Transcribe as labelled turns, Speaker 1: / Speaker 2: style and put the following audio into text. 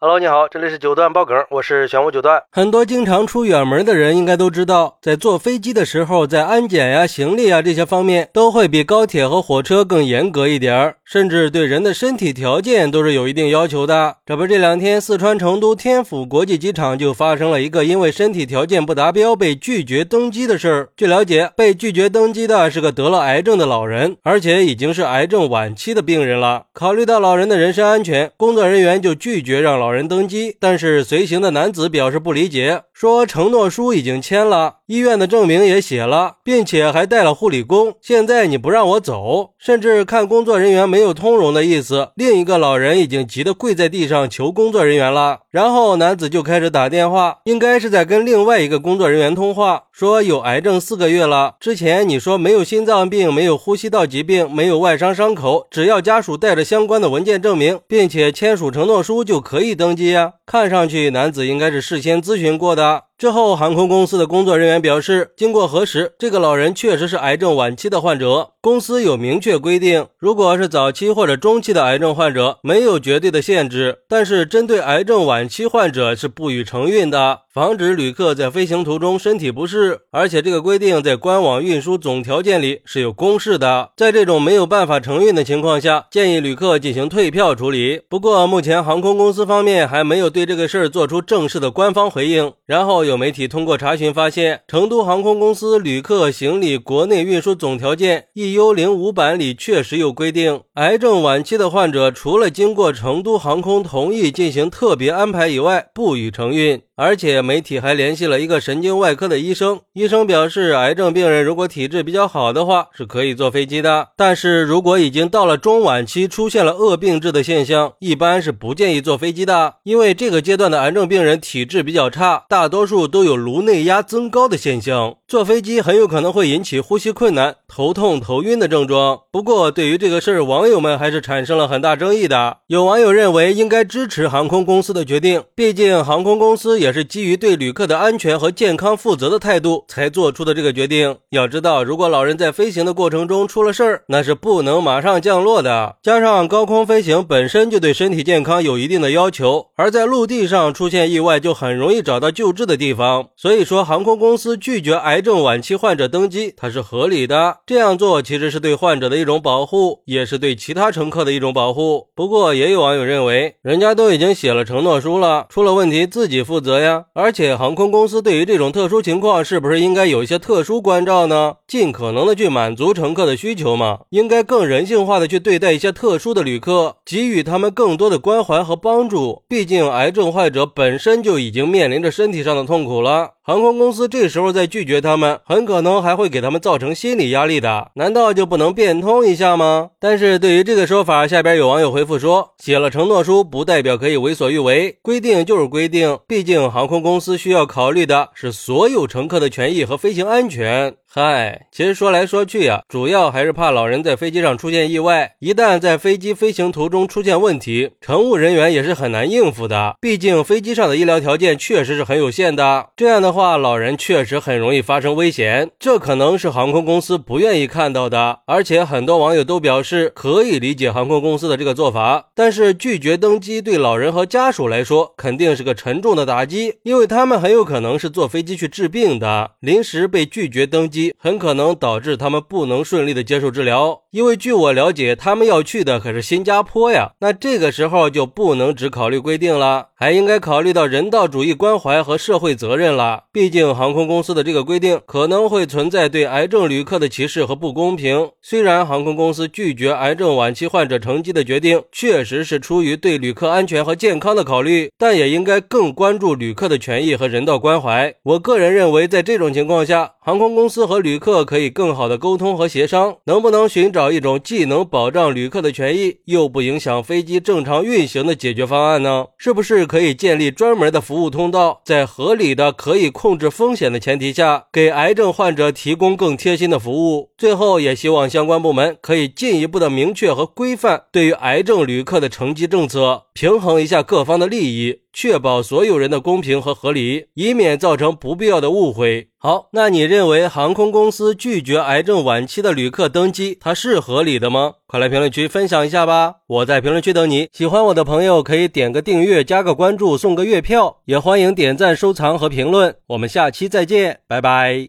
Speaker 1: Hello，你好，这里是九段爆梗，我是玄武九段。很多经常出远门的人应该都知道，在坐飞机的时候，在安检呀、行李啊这些方面，都会比高铁和火车更严格一点儿，甚至对人的身体条件都是有一定要求的。这不，这两天四川成都天府国际机场就发生了一个因为身体条件不达标被拒绝登机的事儿。据了解，被拒绝登机的是个得了癌症的老人，而且已经是癌症晚期的病人了。考虑到老人的人身安全，工作人员就拒绝让老。老人登机，但是随行的男子表示不理解，说承诺书已经签了，医院的证明也写了，并且还带了护理工，现在你不让我走，甚至看工作人员没有通融的意思。另一个老人已经急得跪在地上求工作人员了，然后男子就开始打电话，应该是在跟另外一个工作人员通话，说有癌症四个月了，之前你说没有心脏病，没有呼吸道疾病，没有外伤伤口，只要家属带着相关的文件证明，并且签署承诺书就可以。登记呀，看上去男子应该是事先咨询过的。之后，航空公司的工作人员表示，经过核实，这个老人确实是癌症晚期的患者。公司有明确规定，如果是早期或者中期的癌症患者，没有绝对的限制，但是针对癌症晚期患者是不予承运的，防止旅客在飞行途中身体不适。而且这个规定在官网运输总条件里是有公示的。在这种没有办法承运的情况下，建议旅客进行退票处理。不过，目前航空公司方面还没有对这个事儿做出正式的官方回应。然后。有媒体通过查询发现，成都航空公司旅客行李国内运输总条件 EU 零五版里确实有规定，癌症晚期的患者除了经过成都航空同意进行特别安排以外，不予承运。而且媒体还联系了一个神经外科的医生，医生表示，癌症病人如果体质比较好的话，是可以坐飞机的。但是如果已经到了中晚期，出现了恶病质的现象，一般是不建议坐飞机的，因为这个阶段的癌症病人体质比较差，大多数都有颅内压增高的现象，坐飞机很有可能会引起呼吸困难、头痛、头晕的症状。不过，对于这个事儿，网友们还是产生了很大争议的。有网友认为应该支持航空公司的决定，毕竟航空公司也。是基于对旅客的安全和健康负责的态度才做出的这个决定。要知道，如果老人在飞行的过程中出了事儿，那是不能马上降落的。加上高空飞行本身就对身体健康有一定的要求，而在陆地上出现意外就很容易找到救治的地方。所以说，航空公司拒绝癌症晚期患者登机，它是合理的。这样做其实是对患者的一种保护，也是对其他乘客的一种保护。不过，也有网友认为，人家都已经写了承诺书了，出了问题自己负责。呀，而且航空公司对于这种特殊情况，是不是应该有一些特殊关照呢？尽可能的去满足乘客的需求嘛？应该更人性化的去对待一些特殊的旅客，给予他们更多的关怀和帮助。毕竟癌症患者本身就已经面临着身体上的痛苦了。航空公司这时候再拒绝他们，很可能还会给他们造成心理压力的。难道就不能变通一下吗？但是对于这个说法，下边有网友回复说，写了承诺书不代表可以为所欲为，规定就是规定，毕竟航空公司需要考虑的是所有乘客的权益和飞行安全。嗨，其实说来说去呀，主要还是怕老人在飞机上出现意外。一旦在飞机飞行途中出现问题，乘务人员也是很难应付的。毕竟飞机上的医疗条件确实是很有限的。这样的话，话老人确实很容易发生危险，这可能是航空公司不愿意看到的。而且很多网友都表示可以理解航空公司的这个做法，但是拒绝登机对老人和家属来说肯定是个沉重的打击，因为他们很有可能是坐飞机去治病的，临时被拒绝登机。很可能导致他们不能顺利的接受治疗，因为据我了解，他们要去的可是新加坡呀。那这个时候就不能只考虑规定了，还应该考虑到人道主义关怀和社会责任了。毕竟航空公司的这个规定可能会存在对癌症旅客的歧视和不公平。虽然航空公司拒绝癌症晚期患者乘机的决定确实是出于对旅客安全和健康的考虑，但也应该更关注旅客的权益和人道关怀。我个人认为，在这种情况下，航空公司。和旅客可以更好的沟通和协商，能不能寻找一种既能保障旅客的权益，又不影响飞机正常运行的解决方案呢？是不是可以建立专门的服务通道，在合理的、可以控控制风险的前提下，给癌症患者提供更贴心的服务？最后，也希望相关部门可以进一步的明确和规范对于癌症旅客的乘机政策，平衡一下各方的利益。确保所有人的公平和合理，以免造成不必要的误会。好，那你认为航空公司拒绝癌症晚期的旅客登机，它是合理的吗？快来评论区分享一下吧！我在评论区等你。喜欢我的朋友可以点个订阅、加个关注、送个月票，也欢迎点赞、收藏和评论。我们下期再见，拜拜。